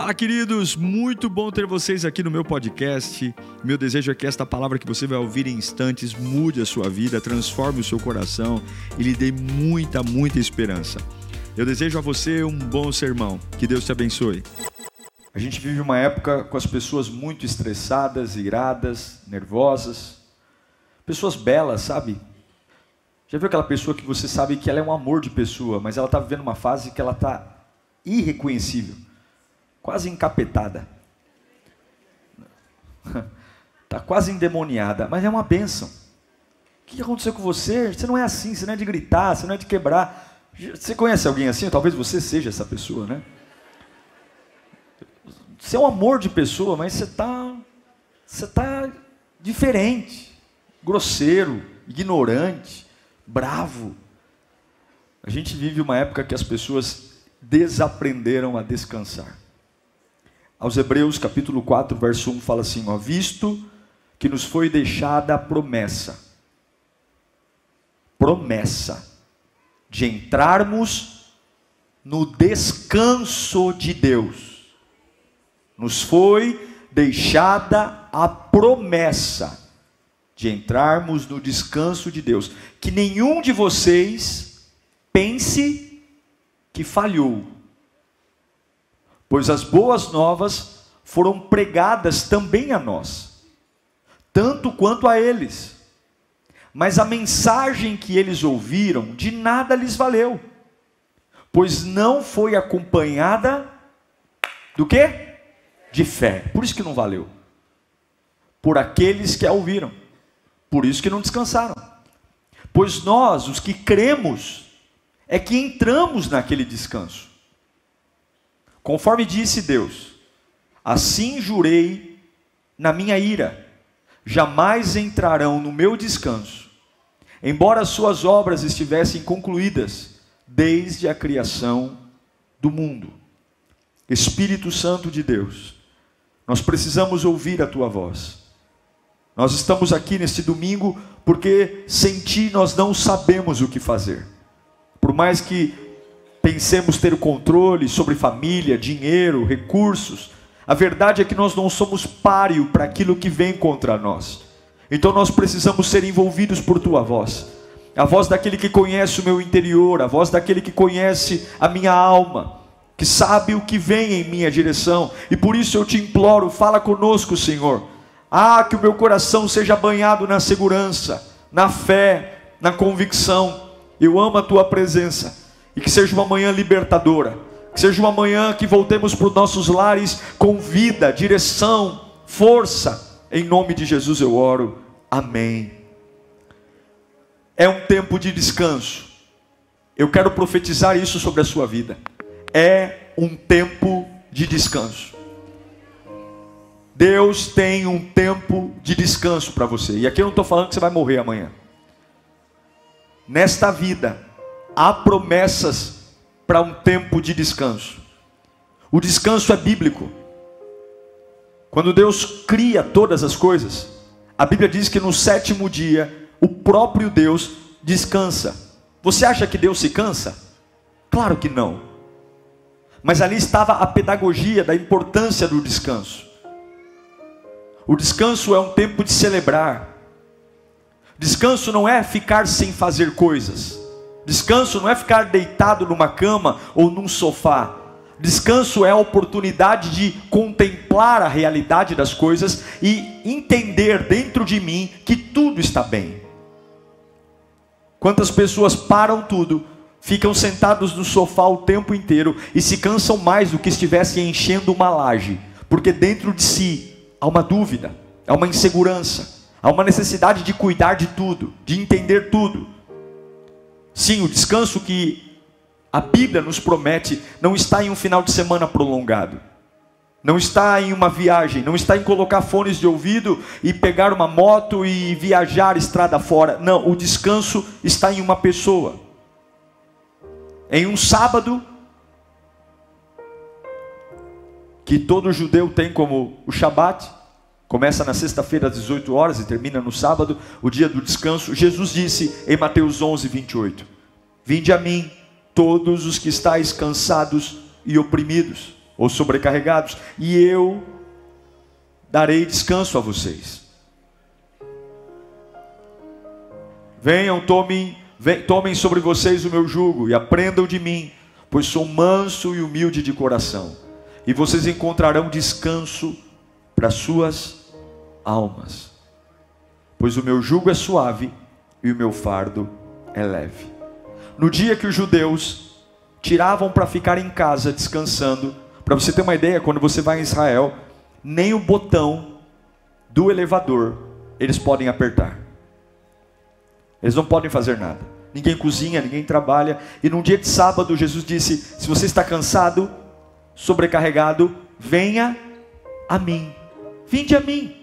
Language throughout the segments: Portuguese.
Fala, queridos! Muito bom ter vocês aqui no meu podcast. Meu desejo é que esta palavra que você vai ouvir em instantes mude a sua vida, transforme o seu coração e lhe dê muita, muita esperança. Eu desejo a você um bom sermão. Que Deus te abençoe. A gente vive uma época com as pessoas muito estressadas, iradas, nervosas. Pessoas belas, sabe? Já viu aquela pessoa que você sabe que ela é um amor de pessoa, mas ela está vivendo uma fase que ela está irreconhecível, quase encapetada. Está quase endemoniada, mas é uma bênção. O que aconteceu com você? Você não é assim, você não é de gritar, você não é de quebrar. Você conhece alguém assim? Talvez você seja essa pessoa, né? Você é um amor de pessoa, mas você está você tá diferente, grosseiro, ignorante bravo. A gente vive uma época que as pessoas desaprenderam a descansar. Aos Hebreus, capítulo 4, verso 1 fala assim: ó, visto que nos foi deixada a promessa, promessa de entrarmos no descanso de Deus. Nos foi deixada a promessa de entrarmos no descanso de Deus. Que nenhum de vocês pense que falhou, pois as boas novas foram pregadas também a nós, tanto quanto a eles. Mas a mensagem que eles ouviram de nada lhes valeu, pois não foi acompanhada do que? De fé. Por isso que não valeu. Por aqueles que a ouviram. Por isso que não descansaram. Pois nós, os que cremos, é que entramos naquele descanso. Conforme disse Deus: Assim jurei na minha ira, jamais entrarão no meu descanso, embora suas obras estivessem concluídas desde a criação do mundo. Espírito Santo de Deus, nós precisamos ouvir a tua voz. Nós estamos aqui neste domingo porque sem Ti nós não sabemos o que fazer. Por mais que pensemos ter controle sobre família, dinheiro, recursos, a verdade é que nós não somos páreo para aquilo que vem contra nós. Então nós precisamos ser envolvidos por Tua voz. A voz daquele que conhece o meu interior, a voz daquele que conhece a minha alma, que sabe o que vem em minha direção. E por isso eu te imploro, fala conosco, Senhor ah, que o meu coração seja banhado na segurança, na fé, na convicção. Eu amo a tua presença. E que seja uma manhã libertadora. Que seja uma manhã que voltemos para os nossos lares com vida, direção, força. Em nome de Jesus eu oro. Amém. É um tempo de descanso. Eu quero profetizar isso sobre a sua vida. É um tempo de descanso. Deus tem um tempo de descanso para você. E aqui eu não estou falando que você vai morrer amanhã. Nesta vida, há promessas para um tempo de descanso. O descanso é bíblico. Quando Deus cria todas as coisas, a Bíblia diz que no sétimo dia, o próprio Deus descansa. Você acha que Deus se cansa? Claro que não. Mas ali estava a pedagogia da importância do descanso. O descanso é um tempo de celebrar. Descanso não é ficar sem fazer coisas. Descanso não é ficar deitado numa cama ou num sofá. Descanso é a oportunidade de contemplar a realidade das coisas e entender dentro de mim que tudo está bem. Quantas pessoas param tudo, ficam sentados no sofá o tempo inteiro e se cansam mais do que estivessem enchendo uma laje, porque dentro de si há uma dúvida, há uma insegurança, há uma necessidade de cuidar de tudo, de entender tudo. Sim, o descanso que a Bíblia nos promete não está em um final de semana prolongado. Não está em uma viagem, não está em colocar fones de ouvido e pegar uma moto e viajar estrada fora. Não, o descanso está em uma pessoa. Em um sábado, que todo judeu tem como o Shabat, começa na sexta-feira às 18 horas e termina no sábado, o dia do descanso. Jesus disse em Mateus 11, 28: Vinde a mim, todos os que estáis cansados e oprimidos. ou sobrecarregados, e eu darei descanso a vocês. Venham, tomem, tomem sobre vocês o meu jugo e aprendam de mim, pois sou manso e humilde de coração, e vocês encontrarão descanso para suas almas. Pois o meu jugo é suave e o meu fardo é leve. No dia que os judeus tiravam para ficar em casa descansando, para você ter uma ideia, quando você vai em Israel, nem o botão do elevador eles podem apertar. Eles não podem fazer nada. Ninguém cozinha, ninguém trabalha. E num dia de sábado, Jesus disse: Se você está cansado, sobrecarregado, venha a mim. Vinde a mim.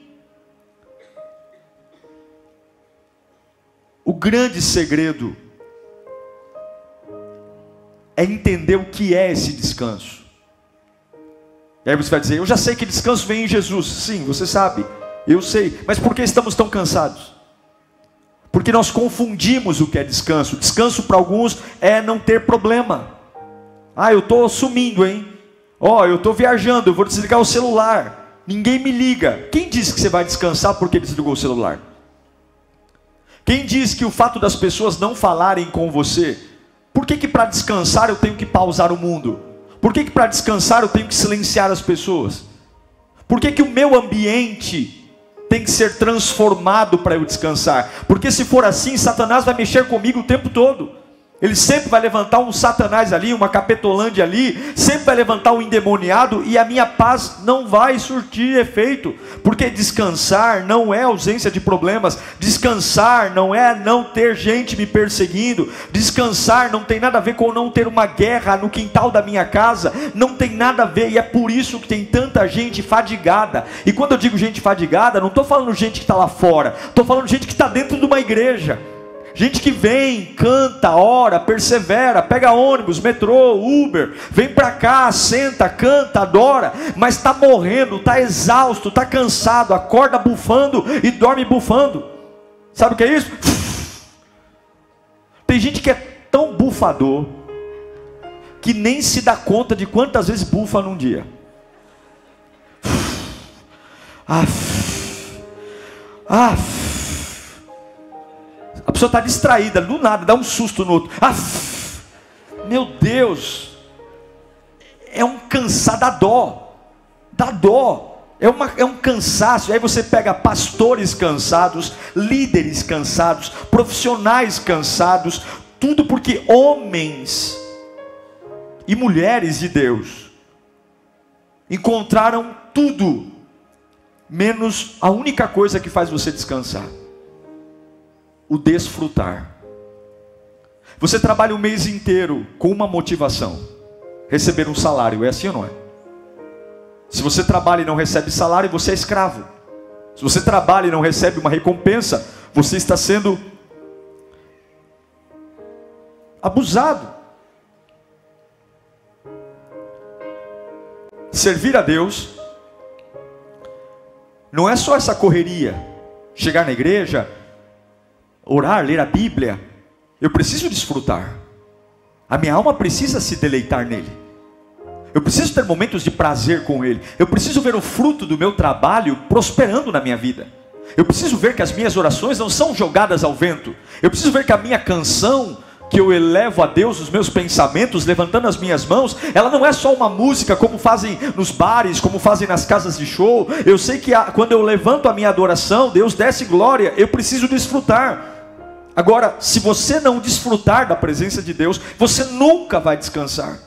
O grande segredo é entender o que é esse descanso. E aí você vai dizer: Eu já sei que descanso vem em Jesus. Sim, você sabe, eu sei. Mas por que estamos tão cansados? Porque nós confundimos o que é descanso. Descanso para alguns é não ter problema. Ah, eu estou sumindo, hein? Ó, oh, eu estou viajando, eu vou desligar o celular. Ninguém me liga. Quem disse que você vai descansar porque desligou o celular? Quem diz que o fato das pessoas não falarem com você por que, que para descansar eu tenho que pausar o mundo? Por que, que para descansar eu tenho que silenciar as pessoas? Por que, que o meu ambiente tem que ser transformado para eu descansar? Porque se for assim, Satanás vai mexer comigo o tempo todo. Ele sempre vai levantar um satanás ali, uma capetolândia ali, sempre vai levantar um endemoniado e a minha paz não vai surtir efeito, porque descansar não é ausência de problemas, descansar não é não ter gente me perseguindo, descansar não tem nada a ver com não ter uma guerra no quintal da minha casa, não tem nada a ver, e é por isso que tem tanta gente fadigada. E quando eu digo gente fadigada, não estou falando gente que está lá fora, estou falando gente que está dentro de uma igreja. Gente que vem, canta, ora, persevera, pega ônibus, metrô, Uber, vem para cá, senta, canta, adora, mas está morrendo, está exausto, está cansado, acorda bufando e dorme bufando. Sabe o que é isso? Tem gente que é tão bufador que nem se dá conta de quantas vezes bufa num dia. Af, af, pessoa está distraída, do nada, dá um susto no outro. Ah, meu Deus, é um cansado, dá dó, dá dó. É, uma, é um cansaço. Aí você pega pastores cansados, líderes cansados, profissionais cansados, tudo porque homens e mulheres de Deus encontraram tudo, menos a única coisa que faz você descansar o desfrutar. Você trabalha o mês inteiro com uma motivação: receber um salário. É assim ou não é? Se você trabalha e não recebe salário, você é escravo. Se você trabalha e não recebe uma recompensa, você está sendo abusado. Servir a Deus não é só essa correria, chegar na igreja, orar, ler a Bíblia, eu preciso desfrutar. A minha alma precisa se deleitar nele. Eu preciso ter momentos de prazer com ele. Eu preciso ver o fruto do meu trabalho prosperando na minha vida. Eu preciso ver que as minhas orações não são jogadas ao vento. Eu preciso ver que a minha canção que eu elevo a Deus os meus pensamentos, levantando as minhas mãos, ela não é só uma música como fazem nos bares, como fazem nas casas de show. Eu sei que a, quando eu levanto a minha adoração, Deus desce glória, eu preciso desfrutar. Agora, se você não desfrutar da presença de Deus, você nunca vai descansar.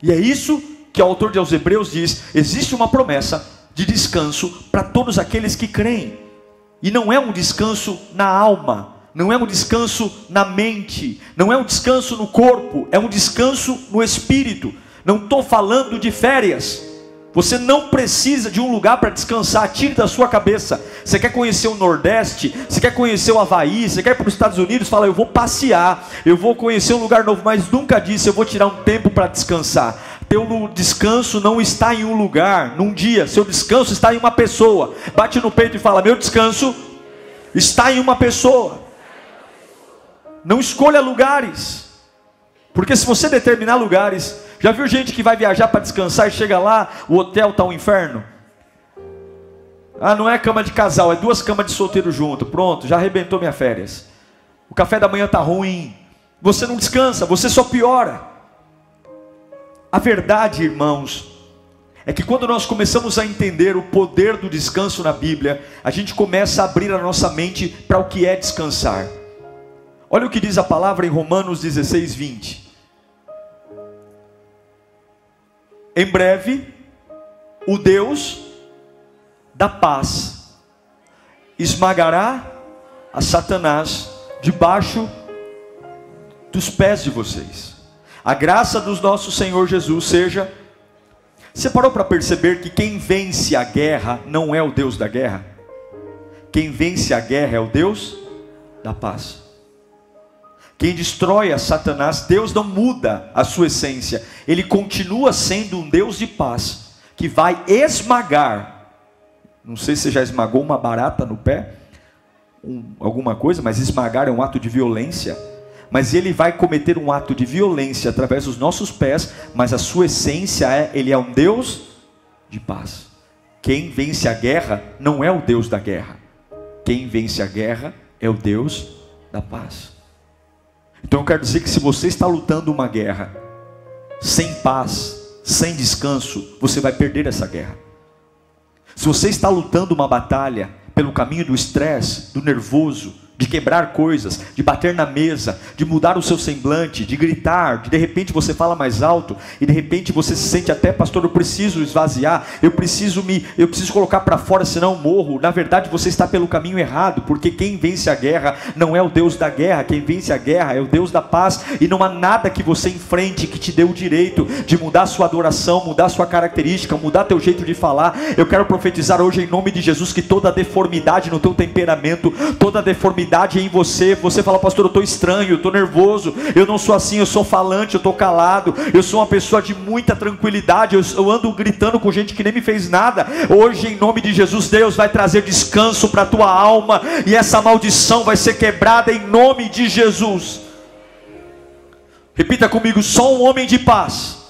E é isso que o autor de aos Hebreus diz: existe uma promessa de descanso para todos aqueles que creem. E não é um descanso na alma, não é um descanso na mente, não é um descanso no corpo, é um descanso no espírito. Não estou falando de férias. Você não precisa de um lugar para descansar, tire da sua cabeça. Você quer conhecer o Nordeste, você quer conhecer o Havaí, você quer ir para os Estados Unidos, fala, eu vou passear, eu vou conhecer um lugar novo, mas nunca disse, eu vou tirar um tempo para descansar. Teu descanso não está em um lugar, num dia, seu descanso está em uma pessoa. Bate no peito e fala, meu descanso está em uma pessoa. Não escolha lugares, porque se você determinar lugares, Já viu gente que vai viajar para descansar e chega lá, o hotel está um inferno? Ah, não é cama de casal, é duas camas de solteiro junto. Pronto, já arrebentou minha férias. O café da manhã está ruim. Você não descansa, você só piora. A verdade, irmãos, é que quando nós começamos a entender o poder do descanso na Bíblia, a gente começa a abrir a nossa mente para o que é descansar. Olha o que diz a palavra em Romanos 16, 20. Em breve, o Deus da paz esmagará a Satanás debaixo dos pés de vocês. A graça do nosso Senhor Jesus seja. Você parou para perceber que quem vence a guerra não é o Deus da guerra? Quem vence a guerra é o Deus da paz. Quem destrói a Satanás, Deus não muda a sua essência, ele continua sendo um Deus de paz, que vai esmagar. Não sei se você já esmagou uma barata no pé, um, alguma coisa, mas esmagar é um ato de violência mas ele vai cometer um ato de violência através dos nossos pés, mas a sua essência é, ele é um Deus de paz. Quem vence a guerra não é o Deus da guerra. Quem vence a guerra é o Deus da paz. Então eu quero dizer que se você está lutando uma guerra sem paz, sem descanso, você vai perder essa guerra. Se você está lutando uma batalha pelo caminho do estresse, do nervoso, de quebrar coisas, de bater na mesa, de mudar o seu semblante, de gritar, de de repente você fala mais alto e de repente você se sente até, pastor, eu preciso esvaziar, eu preciso me, eu preciso colocar para fora, senão eu morro. Na verdade, você está pelo caminho errado, porque quem vence a guerra não é o Deus da guerra, quem vence a guerra é o Deus da paz, e não há nada que você enfrente que te dê o direito de mudar sua adoração, mudar sua característica, mudar teu jeito de falar. Eu quero profetizar hoje em nome de Jesus que toda deformidade no teu temperamento, toda deformidade em você. Você fala, pastor, eu estou estranho, eu estou nervoso, eu não sou assim, eu sou falante, eu estou calado, eu sou uma pessoa de muita tranquilidade, eu, eu ando gritando com gente que nem me fez nada. Hoje, em nome de Jesus, Deus vai trazer descanso para a tua alma e essa maldição vai ser quebrada em nome de Jesus. Repita comigo: só um homem de paz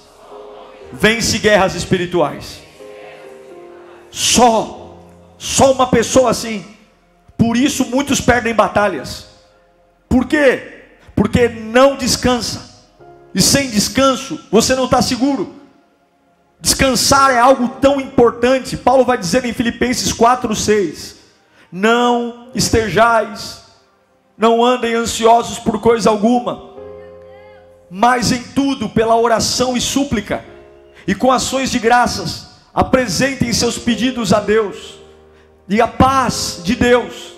vence guerras espirituais. Só, só uma pessoa assim. Por isso muitos perdem batalhas. Por quê? Porque não descansa. E sem descanso você não está seguro. Descansar é algo tão importante. Paulo vai dizer em Filipenses 4:6: Não estejais, não andem ansiosos por coisa alguma, mas em tudo, pela oração e súplica, e com ações de graças, apresentem seus pedidos a Deus, e a paz de Deus,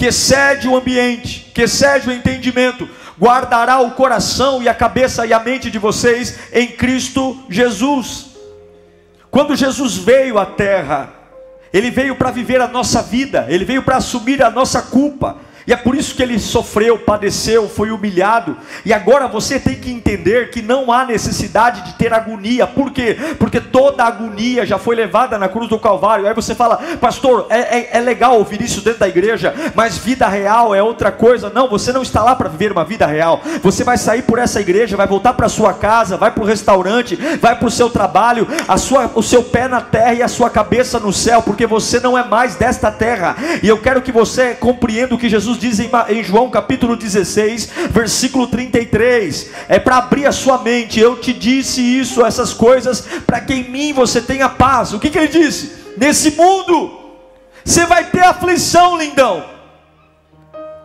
que excede o ambiente, que excede o entendimento, guardará o coração e a cabeça e a mente de vocês em Cristo Jesus. Quando Jesus veio à terra, ele veio para viver a nossa vida, ele veio para assumir a nossa culpa, e é por isso que ele sofreu, padeceu, foi humilhado. E agora você tem que entender que não há necessidade de ter agonia. Por quê? Porque toda agonia já foi levada na cruz do Calvário. Aí você fala, pastor, é, é, é legal ouvir isso dentro da igreja, mas vida real é outra coisa. Não, você não está lá para viver uma vida real. Você vai sair por essa igreja, vai voltar para sua casa, vai para o restaurante, vai para o seu trabalho, a sua, o seu pé na terra e a sua cabeça no céu, porque você não é mais desta terra. E eu quero que você compreenda o que Jesus diz em, em João capítulo 16, versículo 33. É para abrir a sua mente. Eu te disse isso, essas coisas, para que em mim você tenha paz. O que, que ele disse? Nesse mundo, você vai ter aflição, lindão.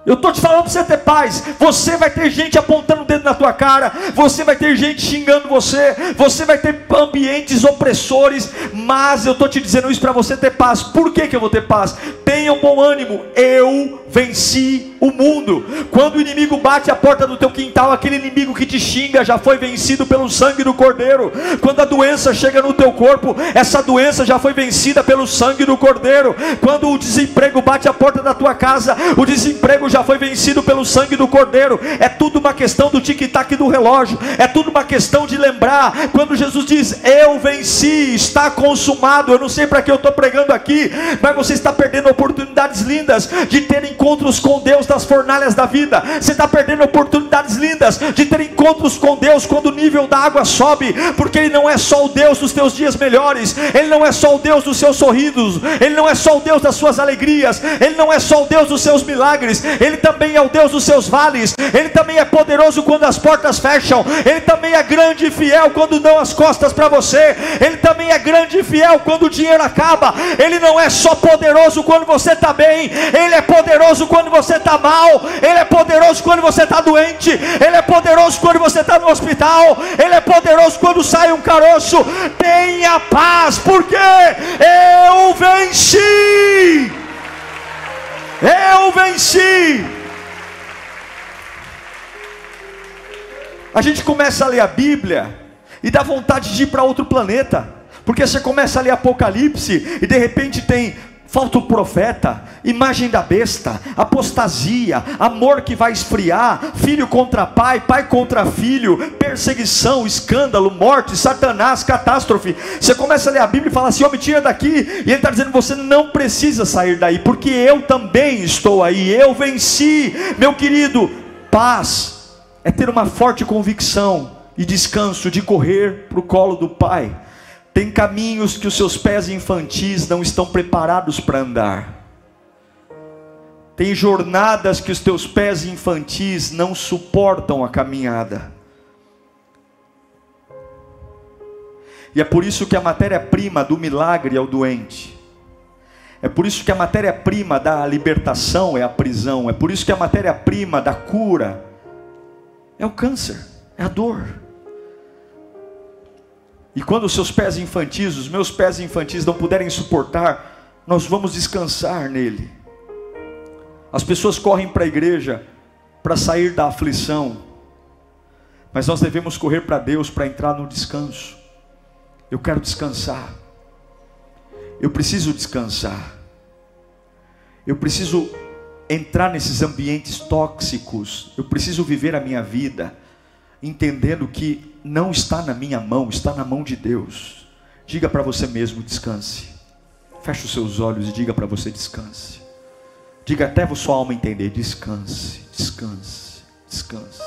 Eu estou te falando para você ter paz. Você vai ter gente apontando o dedo na tua cara. Você vai ter gente xingando você. Você vai ter ambientes opressores. Mas eu estou te dizendo isso para você ter paz. Por que, que eu vou ter paz? Tenha um bom ânimo. Eu venci o mundo. Quando o inimigo bate a porta do teu quintal, aquele inimigo que te xinga já foi vencido pelo sangue do Cordeiro. Quando a doença chega no teu corpo, essa doença já foi vencida pelo sangue do Cordeiro. Quando o desemprego bate a porta da tua casa, o desemprego já foi vencido pelo sangue do Cordeiro. É tudo uma questão do tic-tac do relógio, é tudo uma questão de lembrar. Quando Jesus diz, Eu venci, está consumado. Eu não sei para que eu estou pregando aqui, mas você está perdendo oportunidades lindas de ter encontros com Deus das fornalhas da vida. Você está perdendo oportunidades lindas de ter encontros com Deus quando o nível da água sobe, porque Ele não é só o Deus dos teus dias melhores, Ele não é só o Deus dos seus sorrisos, Ele não é só o Deus das suas alegrias, Ele não é só o Deus dos seus milagres, Ele também é o Deus dos seus vales, Ele também é poderoso quando as portas fecham, Ele também é grande e fiel quando dão as costas para você, Ele também é grande e fiel quando o dinheiro acaba, Ele não é só poderoso quando você está bem, Ele é poderoso quando você está mal, Ele é poderoso quando você está doente, Ele é poderoso quando você está no hospital, Ele é poderoso quando sai um caroço. Tenha paz, porque eu venci. Eu venci. A gente começa a ler a Bíblia e dá vontade de ir para outro planeta, porque você começa a ler Apocalipse e de repente tem falta o profeta, imagem da besta, apostasia, amor que vai esfriar, filho contra pai, pai contra filho, perseguição, escândalo, morte, satanás, catástrofe. Você começa a ler a Bíblia e fala assim: homem, tira daqui, e ele está dizendo: você não precisa sair daí, porque eu também estou aí, eu venci, meu querido. Paz é ter uma forte convicção e descanso de correr para o colo do Pai tem caminhos que os seus pés infantis não estão preparados para andar. Tem jornadas que os teus pés infantis não suportam a caminhada. E é por isso que a matéria-prima do milagre é o doente. É por isso que a matéria-prima da libertação é a prisão. É por isso que a matéria-prima da cura é o câncer, é a dor. E quando os seus pés infantis, os meus pés infantis não puderem suportar, nós vamos descansar nele. As pessoas correm para a igreja para sair da aflição, mas nós devemos correr para Deus para entrar no descanso. Eu quero descansar. Eu preciso descansar. Eu preciso entrar nesses ambientes tóxicos. Eu preciso viver a minha vida entendendo que não está na minha mão, está na mão de Deus. Diga para você mesmo: descanse. Feche os seus olhos e diga para você: descanse. Diga até a sua alma entender: descanse, descanse, descanse.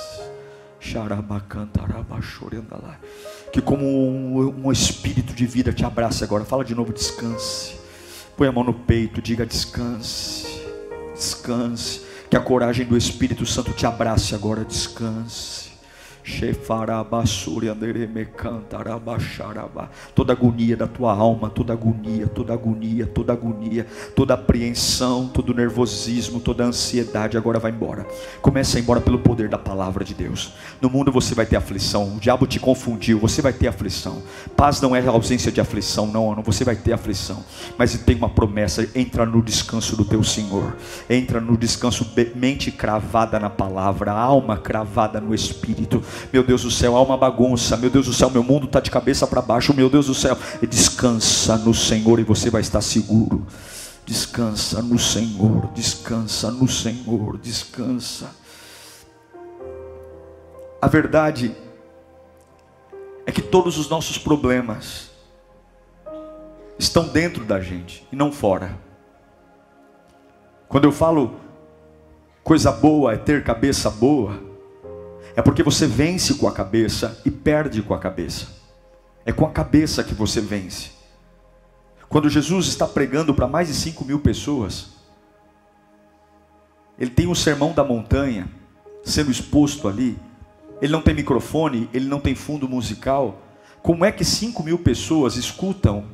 Que como um, um espírito de vida te abraça agora. Fala de novo: descanse. Põe a mão no peito, diga: descanse, descanse. Que a coragem do Espírito Santo te abrace agora, descanse. Toda agonia da tua alma, toda agonia, toda agonia, toda agonia, toda apreensão, todo nervosismo, toda ansiedade agora vai embora. Começa a ir embora pelo poder da palavra de Deus. No mundo você vai ter aflição, o diabo te confundiu, você vai ter aflição. Paz não é ausência de aflição, não, não, você vai ter aflição. Mas tem uma promessa: entra no descanso do teu Senhor, entra no descanso, mente cravada na palavra, alma cravada no Espírito meu Deus do céu, há uma bagunça. Meu Deus do céu, meu mundo está de cabeça para baixo. Meu Deus do céu, descansa no Senhor e você vai estar seguro. Descansa no Senhor, descansa no Senhor, descansa. A verdade é que todos os nossos problemas estão dentro da gente e não fora. Quando eu falo coisa boa é ter cabeça boa, é porque você vence com a cabeça e perde com a cabeça. É com a cabeça que você vence. Quando Jesus está pregando para mais de 5 mil pessoas, ele tem um sermão da montanha sendo exposto ali. Ele não tem microfone, ele não tem fundo musical. Como é que 5 mil pessoas escutam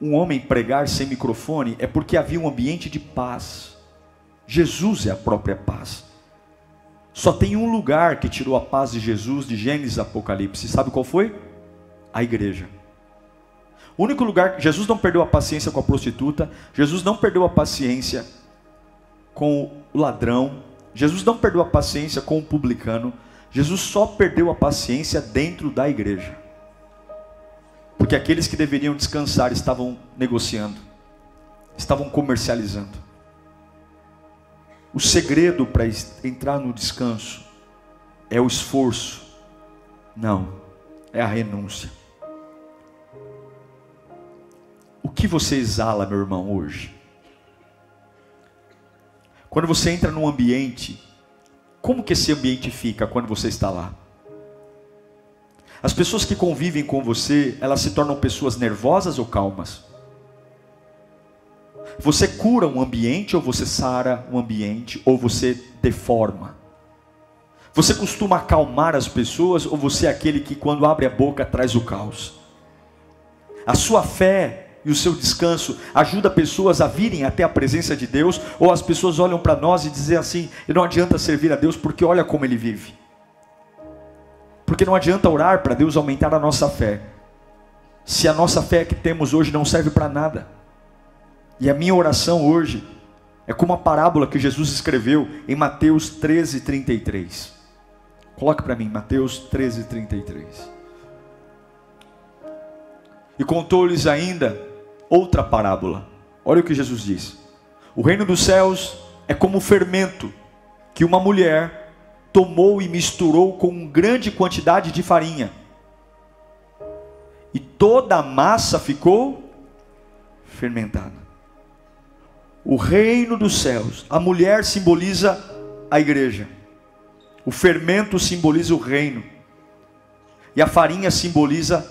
um homem pregar sem microfone? É porque havia um ambiente de paz. Jesus é a própria paz. Só tem um lugar que tirou a paz de Jesus de Gênesis Apocalipse. Sabe qual foi? A igreja. O único lugar que Jesus não perdeu a paciência com a prostituta, Jesus não perdeu a paciência com o ladrão, Jesus não perdeu a paciência com o publicano, Jesus só perdeu a paciência dentro da igreja. Porque aqueles que deveriam descansar estavam negociando, estavam comercializando. O segredo para entrar no descanso é o esforço. Não, é a renúncia. O que você exala, meu irmão, hoje? Quando você entra num ambiente, como que esse ambiente fica quando você está lá? As pessoas que convivem com você, elas se tornam pessoas nervosas ou calmas? Você cura um ambiente ou você sara um ambiente ou você deforma? Você costuma acalmar as pessoas ou você é aquele que quando abre a boca traz o caos? A sua fé e o seu descanso ajuda pessoas a virem até a presença de Deus ou as pessoas olham para nós e dizem assim: não adianta servir a Deus porque olha como ele vive. Porque não adianta orar para Deus aumentar a nossa fé. Se a nossa fé que temos hoje não serve para nada. E a minha oração hoje é como a parábola que Jesus escreveu em Mateus 13, 33. Coloque para mim, Mateus 13, 33. E contou-lhes ainda outra parábola. Olha o que Jesus diz: O reino dos céus é como fermento que uma mulher tomou e misturou com grande quantidade de farinha. E toda a massa ficou fermentada o reino dos céus. A mulher simboliza a igreja. O fermento simboliza o reino. E a farinha simboliza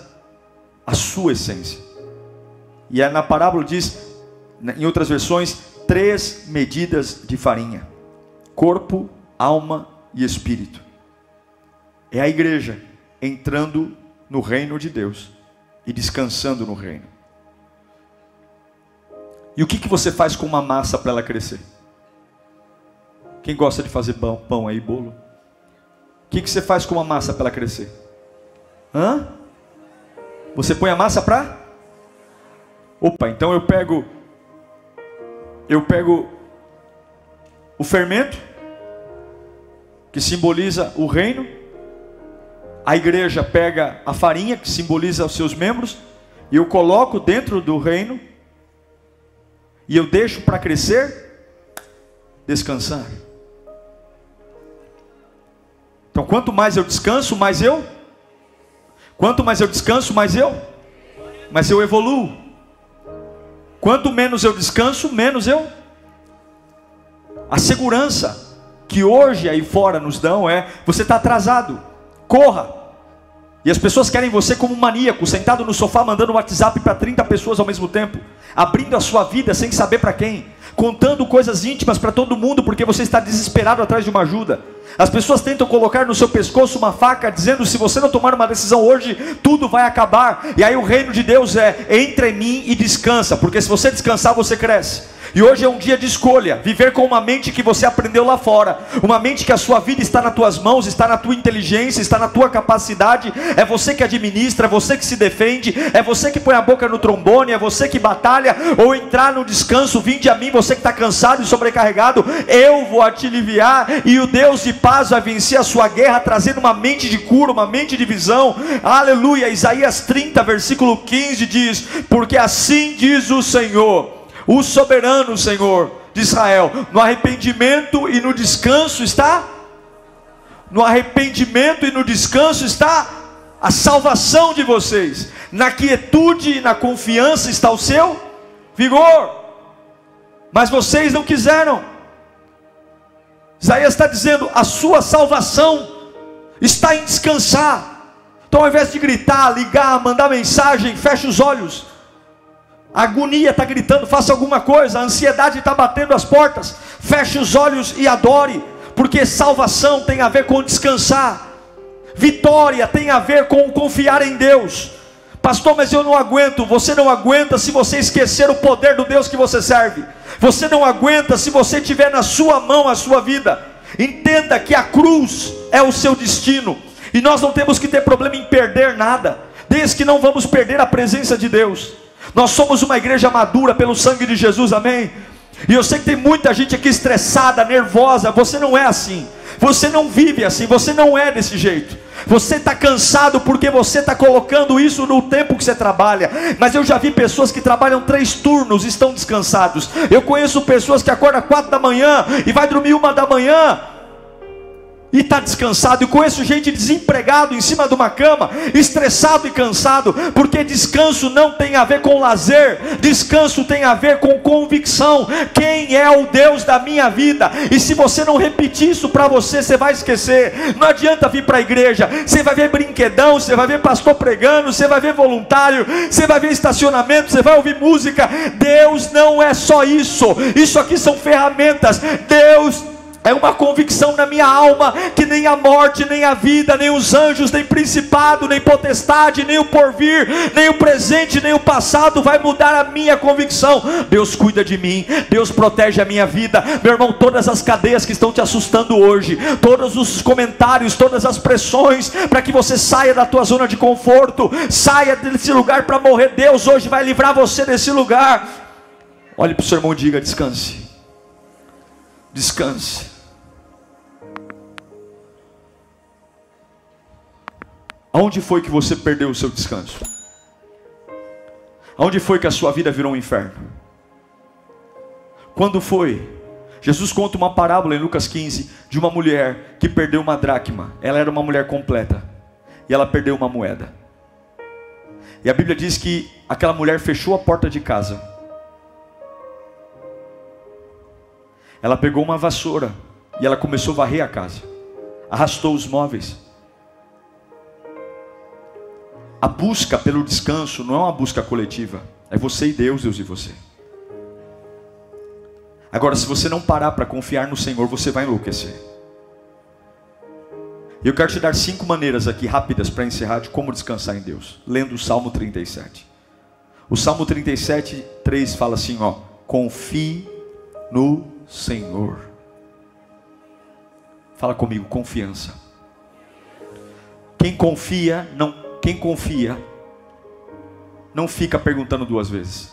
a sua essência. E na parábola diz, em outras versões, três medidas de farinha: corpo, alma e espírito. É a igreja entrando no reino de Deus e descansando no reino. E o que, que você faz com uma massa para ela crescer? Quem gosta de fazer pão, pão aí, bolo? O que, que você faz com uma massa para ela crescer? Hã? Você põe a massa para? Opa, então eu pego. Eu pego o fermento, que simboliza o reino. A igreja pega a farinha, que simboliza os seus membros, e eu coloco dentro do reino e eu deixo para crescer, descansar. Então, quanto mais eu descanso, mais eu. Quanto mais eu descanso, mais eu. Mas eu evoluo. Quanto menos eu descanso, menos eu. A segurança que hoje aí fora nos dão é: você está atrasado, corra. E as pessoas querem você como um maníaco, sentado no sofá mandando WhatsApp para 30 pessoas ao mesmo tempo, abrindo a sua vida sem saber para quem, contando coisas íntimas para todo mundo porque você está desesperado atrás de uma ajuda. As pessoas tentam colocar no seu pescoço uma faca, dizendo: se você não tomar uma decisão hoje, tudo vai acabar. E aí o reino de Deus é: entre em mim e descansa, porque se você descansar, você cresce. E hoje é um dia de escolha, viver com uma mente que você aprendeu lá fora, uma mente que a sua vida está nas tuas mãos, está na tua inteligência, está na tua capacidade, é você que administra, é você que se defende, é você que põe a boca no trombone, é você que batalha, ou entrar no descanso, vinde a mim, você que está cansado e sobrecarregado, eu vou te aliviar, e o Deus de paz vai vencer a sua guerra, trazendo uma mente de cura, uma mente de visão, aleluia, Isaías 30, versículo 15 diz, porque assim diz o Senhor, o soberano Senhor de Israel. No arrependimento e no descanso está. No arrependimento e no descanso está a salvação de vocês. Na quietude e na confiança está o seu vigor. Mas vocês não quiseram. Isaías está dizendo: a sua salvação está em descansar. Então, ao invés de gritar, ligar, mandar mensagem, feche os olhos a agonia está gritando, faça alguma coisa, a ansiedade está batendo as portas, feche os olhos e adore, porque salvação tem a ver com descansar, vitória tem a ver com confiar em Deus. Pastor, mas eu não aguento. Você não aguenta se você esquecer o poder do Deus que você serve. Você não aguenta se você tiver na sua mão a sua vida. Entenda que a cruz é o seu destino. E nós não temos que ter problema em perder nada, desde que não vamos perder a presença de Deus. Nós somos uma igreja madura pelo sangue de Jesus, amém? E eu sei que tem muita gente aqui estressada, nervosa. Você não é assim. Você não vive assim. Você não é desse jeito. Você está cansado porque você está colocando isso no tempo que você trabalha. Mas eu já vi pessoas que trabalham três turnos e estão descansados. Eu conheço pessoas que acordam quatro da manhã e vai dormir uma da manhã e está descansado. Eu conheço gente desempregado em cima de uma cama, estressado e cansado, porque descanso não tem a ver com lazer, descanso tem a ver com convicção. Quem é o Deus da minha vida? E se você não repetir isso para você, você vai esquecer. Não adianta vir para a igreja, você vai ver brinquedão, você vai ver pastor pregando, você vai ver voluntário, você vai ver estacionamento, você vai ouvir música. Deus não é só isso, isso aqui são ferramentas. Deus é uma convicção na minha alma que nem a morte, nem a vida, nem os anjos, nem principado, nem potestade, nem o porvir, nem o presente, nem o passado vai mudar a minha convicção. Deus cuida de mim, Deus protege a minha vida. Meu irmão, todas as cadeias que estão te assustando hoje, todos os comentários, todas as pressões para que você saia da tua zona de conforto, saia desse lugar para morrer. Deus hoje vai livrar você desse lugar. Olhe para o seu irmão e diga: descanse. Descanse. Aonde foi que você perdeu o seu descanso? Aonde foi que a sua vida virou um inferno? Quando foi? Jesus conta uma parábola em Lucas 15 de uma mulher que perdeu uma dracma. Ela era uma mulher completa e ela perdeu uma moeda. E a Bíblia diz que aquela mulher fechou a porta de casa. Ela pegou uma vassoura e ela começou a varrer a casa. Arrastou os móveis a busca pelo descanso não é uma busca coletiva, é você e Deus, Deus e você. Agora, se você não parar para confiar no Senhor, você vai enlouquecer. Eu quero te dar cinco maneiras aqui rápidas para encerrar de como descansar em Deus, lendo o Salmo 37. O Salmo 37, 3 fala assim: ó, confie no Senhor. Fala comigo, confiança. Quem confia não quem confia não fica perguntando duas vezes.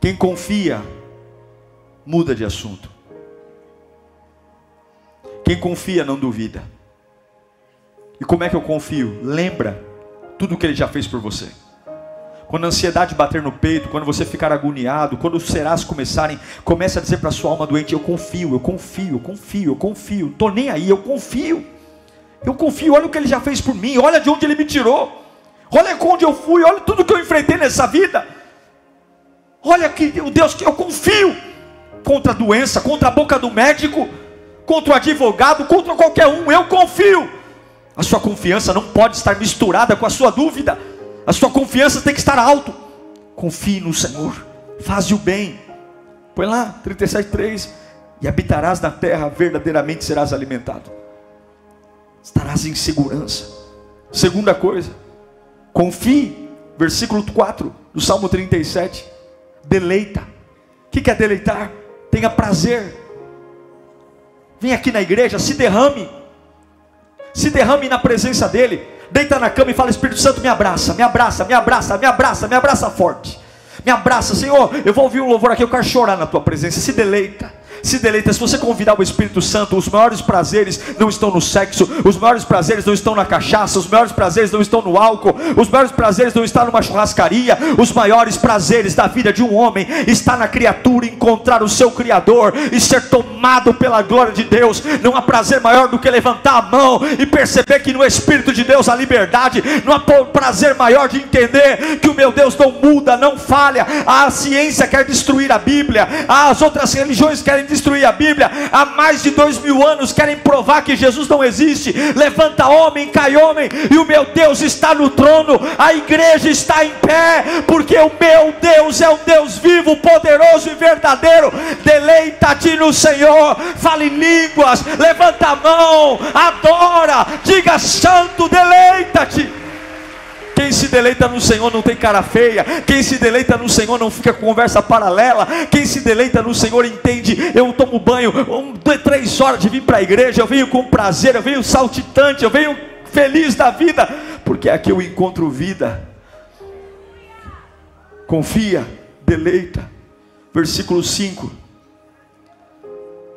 Quem confia muda de assunto. Quem confia não duvida. E como é que eu confio? Lembra tudo que ele já fez por você. Quando a ansiedade bater no peito, quando você ficar agoniado, quando os serás começarem, comece a dizer para sua alma doente: Eu confio, eu confio, eu confio, eu confio. Estou nem aí, eu confio. Eu confio, olha o que ele já fez por mim, olha de onde ele me tirou, olha onde eu fui, olha tudo que eu enfrentei nessa vida. Olha que o Deus que eu confio contra a doença, contra a boca do médico, contra o advogado, contra qualquer um, eu confio. A sua confiança não pode estar misturada com a sua dúvida. A sua confiança tem que estar alto. Confie no Senhor. Faze o bem. Põe lá, 37,3. E habitarás na terra, verdadeiramente serás alimentado estarás em segurança. Segunda coisa, confie, versículo 4 do Salmo 37. Deleita. O que é deleitar? Tenha prazer. Vem aqui na igreja, se derrame. Se derrame na presença dEle. Deita na cama e fala: Espírito Santo, me abraça, me abraça, me abraça, me abraça, me abraça forte. Me abraça, Senhor. Eu vou ouvir um louvor aqui, eu quero chorar na tua presença. Se deleita se deleita. Se você convidar o Espírito Santo, os maiores prazeres não estão no sexo, os maiores prazeres não estão na cachaça, os maiores prazeres não estão no álcool, os maiores prazeres não estão numa churrascaria. Os maiores prazeres da vida de um homem está na criatura encontrar o seu Criador e ser tomado pela glória de Deus. Não há prazer maior do que levantar a mão e perceber que no Espírito de Deus há liberdade. Não há prazer maior de entender que o meu Deus não muda, não falha. A ciência quer destruir a Bíblia, as outras religiões querem destruir a Bíblia. Há mais de dois mil anos querem provar que Jesus não existe. Levanta homem, cai homem, e o meu Deus está no trono. A igreja está em pé, porque o meu Deus é um Deus vivo, poderoso e verdadeiro. Deleita-te no Senhor, fale línguas, levanta a mão, adora, diga santo, deleita-te. Quem se deleita no Senhor não tem cara feia. Quem se deleita no Senhor não fica com conversa paralela. Quem se deleita no Senhor entende. Eu tomo banho, um, dois, três horas de vir para a igreja. Eu venho com prazer, eu venho saltitante, eu venho feliz da vida, porque aqui eu encontro vida. Confia, deleita. Versículo 5.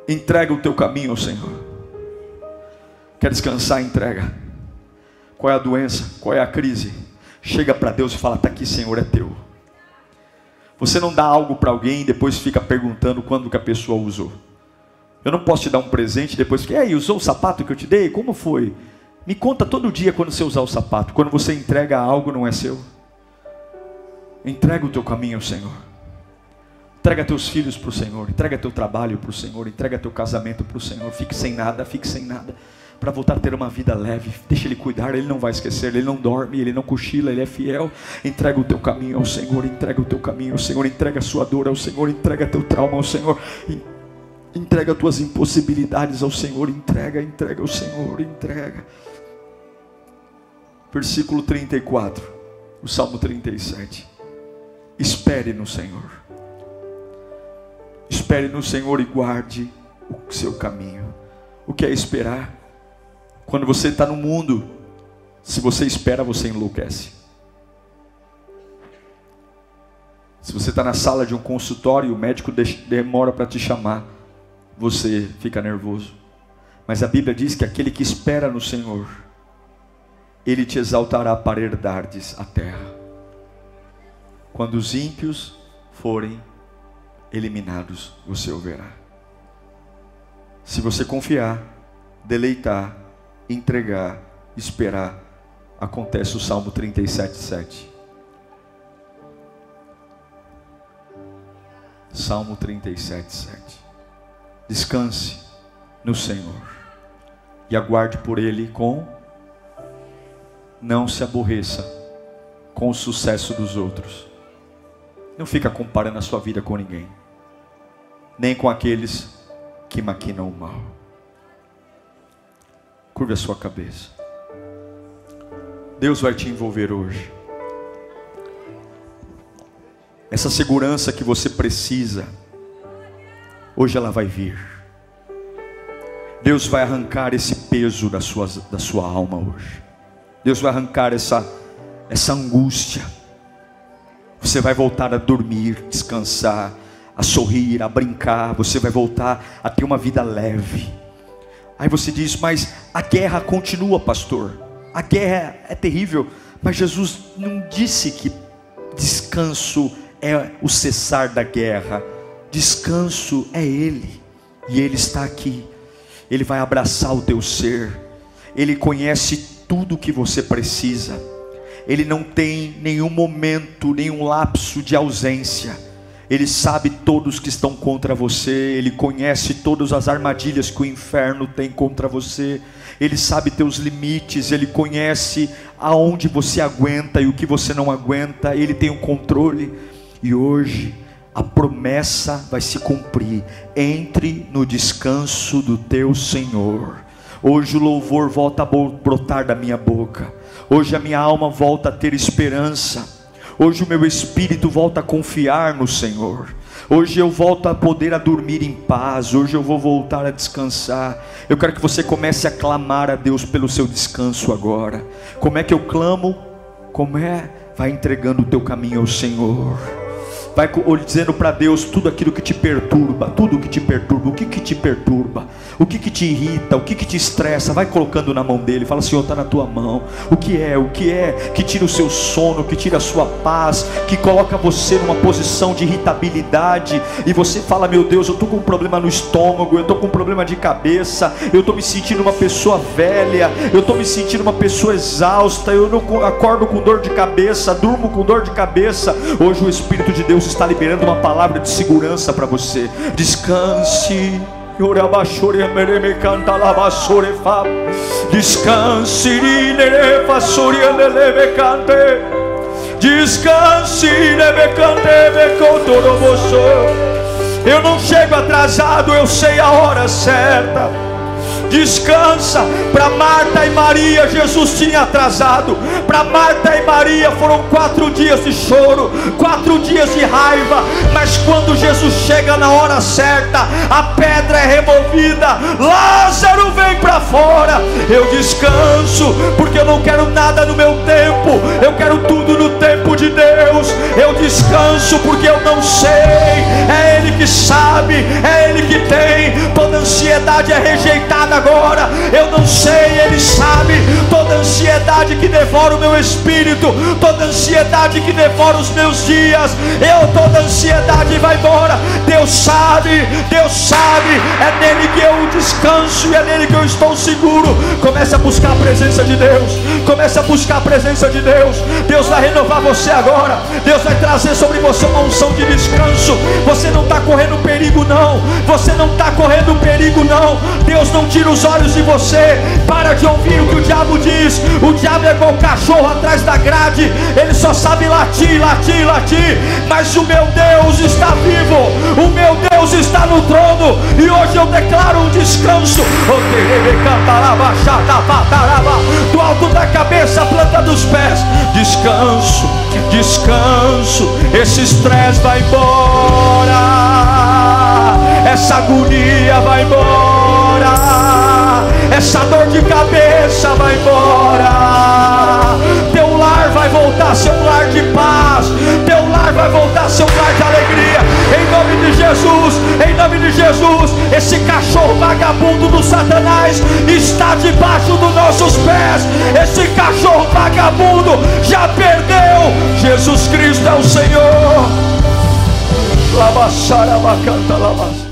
Entrega o teu caminho ao Senhor. Quer descansar? Entrega. Qual é a doença? Qual é a crise? Chega para Deus e fala: Está aqui, Senhor, é teu. Você não dá algo para alguém e depois fica perguntando quando que a pessoa usou. Eu não posso te dar um presente depois que, aí, usou o sapato que eu te dei? Como foi? Me conta todo dia quando você usar o sapato. Quando você entrega algo, não é seu. Entrega o teu caminho ao Senhor. Entrega teus filhos para o Senhor. Entrega teu trabalho para o Senhor. Entrega teu casamento para o Senhor. Fique sem nada, fique sem nada. Para voltar a ter uma vida leve. Deixa Ele cuidar, Ele não vai esquecer. Ele não dorme, Ele não cochila, Ele é fiel. Entrega o teu caminho ao Senhor. Entrega o teu caminho ao Senhor. Entrega a sua dor ao Senhor. Entrega teu trauma ao Senhor. Entrega tuas impossibilidades ao Senhor. Entrega, entrega ao Senhor. Entrega. Versículo 34. O Salmo 37. Espere no Senhor. Espere no Senhor e guarde o seu caminho. O que é esperar? Quando você está no mundo, se você espera, você enlouquece. Se você está na sala de um consultório e o médico demora para te chamar, você fica nervoso. Mas a Bíblia diz que aquele que espera no Senhor, Ele te exaltará para herdardes a terra. Quando os ímpios forem eliminados, você o verá. Se você confiar, deleitar, entregar, esperar, acontece o Salmo 37, 7. Salmo 37, 7. Descanse no Senhor e aguarde por Ele com. Não se aborreça com o sucesso dos outros. Não fica comparando a sua vida com ninguém, nem com aqueles que maquinam o mal. Curve a sua cabeça. Deus vai te envolver hoje. Essa segurança que você precisa, hoje ela vai vir. Deus vai arrancar esse peso da sua, da sua alma hoje. Deus vai arrancar essa, essa angústia você vai voltar a dormir, descansar, a sorrir, a brincar. Você vai voltar a ter uma vida leve. Aí você diz, mas a guerra continua, pastor. A guerra é terrível. Mas Jesus não disse que descanso é o cessar da guerra. Descanso é Ele. E Ele está aqui. Ele vai abraçar o teu ser. Ele conhece tudo o que você precisa ele não tem nenhum momento, nenhum lapso de ausência. Ele sabe todos que estão contra você, ele conhece todas as armadilhas que o inferno tem contra você. Ele sabe teus limites, ele conhece aonde você aguenta e o que você não aguenta, ele tem o controle. E hoje a promessa vai se cumprir. Entre no descanso do teu Senhor. Hoje o louvor volta a brotar da minha boca. Hoje a minha alma volta a ter esperança. Hoje o meu espírito volta a confiar no Senhor. Hoje eu volto a poder a dormir em paz. Hoje eu vou voltar a descansar. Eu quero que você comece a clamar a Deus pelo seu descanso agora. Como é que eu clamo? Como é? Vai entregando o teu caminho ao Senhor vai dizendo para Deus tudo aquilo que te perturba, tudo que te perturba, o que que te perturba, o que que te irrita, o que que te estressa, vai colocando na mão dele, fala Senhor, está na tua mão, o que é, o que é que tira o seu sono, que tira a sua paz, que coloca você numa posição de irritabilidade, e você fala, meu Deus, eu estou com um problema no estômago, eu estou com um problema de cabeça, eu estou me sentindo uma pessoa velha, eu estou me sentindo uma pessoa exausta, eu não acordo com dor de cabeça, durmo com dor de cabeça, hoje o Espírito de Deus Deus está liberando uma palavra de segurança para você. Descanse. Descanse, Descanse, Eu não chego atrasado, eu sei a hora certa descansa. Para Marta e Maria, Jesus tinha atrasado. Para Marta e Maria foram quatro dias de choro, quatro dias de raiva. Mas quando Jesus chega na hora certa, a pedra é removida. Lázaro vem para fora. Eu descanso, porque eu não quero nada no meu tempo. Eu quero tudo no tempo de Deus. Eu descanso porque eu não sei. É Ele que sabe, é Ele que tem toda ansiedade é rejeitada agora. Eu não sei, Ele sabe. Toda ansiedade que devora o meu espírito, toda ansiedade que devora os meus dias, eu toda ansiedade vai embora. Deus sabe, Deus sabe. É nele que eu descanso e é nele que eu estou seguro. Comece a buscar a presença de Deus. Comece a buscar a presença de Deus. Deus vai renovar você agora. Deus vai trazer sobre você uma unção de descanso. Você não está correndo perigo, não. Você não está correndo perigo, não. Deus não tira os olhos de você. Para de ouvir o que o diabo diz. O diabo é igual cachorro atrás da grade. Ele só sabe latir, latir, latir. Mas o meu Deus está vivo. O meu Deus está no trono. E hoje eu declaro um descanso. Do alto da cabeça, planta dos pés. Descanso, descanso. Esse estresse vai embora. Essa agonia vai embora. Essa dor de cabeça vai embora. Teu lar vai voltar um lar de paz. Teu lar vai voltar um lar de alegria. Em nome de Jesus, em nome de Jesus, esse cachorro vagabundo do Satanás está debaixo dos nossos pés. Esse cachorro vagabundo já perdeu. Jesus Cristo é o Senhor. Lavassara bacanta lavas.